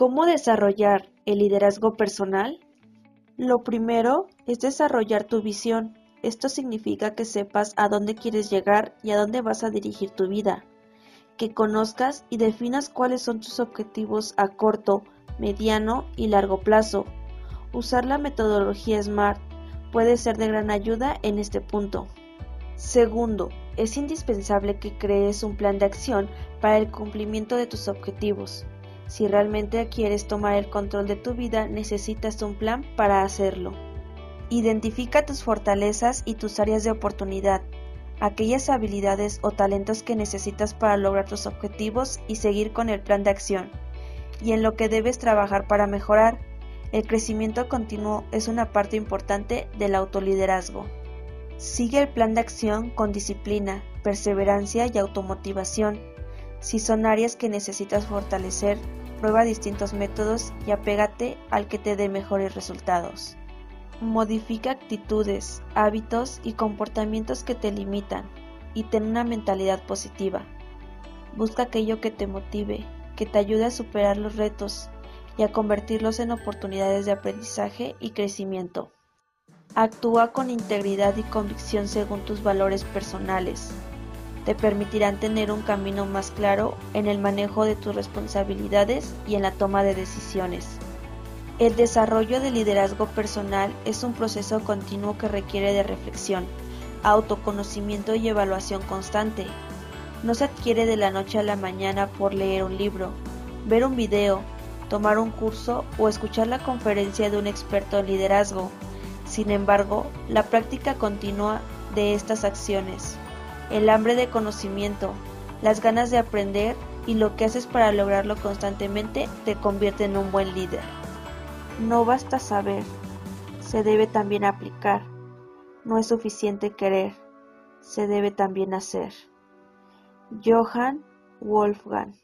¿Cómo desarrollar el liderazgo personal? Lo primero es desarrollar tu visión. Esto significa que sepas a dónde quieres llegar y a dónde vas a dirigir tu vida. Que conozcas y definas cuáles son tus objetivos a corto, mediano y largo plazo. Usar la metodología SMART puede ser de gran ayuda en este punto. Segundo, es indispensable que crees un plan de acción para el cumplimiento de tus objetivos. Si realmente quieres tomar el control de tu vida, necesitas un plan para hacerlo. Identifica tus fortalezas y tus áreas de oportunidad, aquellas habilidades o talentos que necesitas para lograr tus objetivos y seguir con el plan de acción, y en lo que debes trabajar para mejorar. El crecimiento continuo es una parte importante del autoliderazgo. Sigue el plan de acción con disciplina, perseverancia y automotivación. Si son áreas que necesitas fortalecer, prueba distintos métodos y apégate al que te dé mejores resultados. Modifica actitudes, hábitos y comportamientos que te limitan y ten una mentalidad positiva. Busca aquello que te motive, que te ayude a superar los retos y a convertirlos en oportunidades de aprendizaje y crecimiento. Actúa con integridad y convicción según tus valores personales. Te permitirán tener un camino más claro en el manejo de tus responsabilidades y en la toma de decisiones. El desarrollo del liderazgo personal es un proceso continuo que requiere de reflexión, autoconocimiento y evaluación constante. No se adquiere de la noche a la mañana por leer un libro, ver un video, tomar un curso o escuchar la conferencia de un experto en liderazgo. Sin embargo, la práctica continua de estas acciones, el hambre de conocimiento, las ganas de aprender y lo que haces para lograrlo constantemente te convierte en un buen líder. No basta saber, se debe también aplicar. No es suficiente querer, se debe también hacer. Johann Wolfgang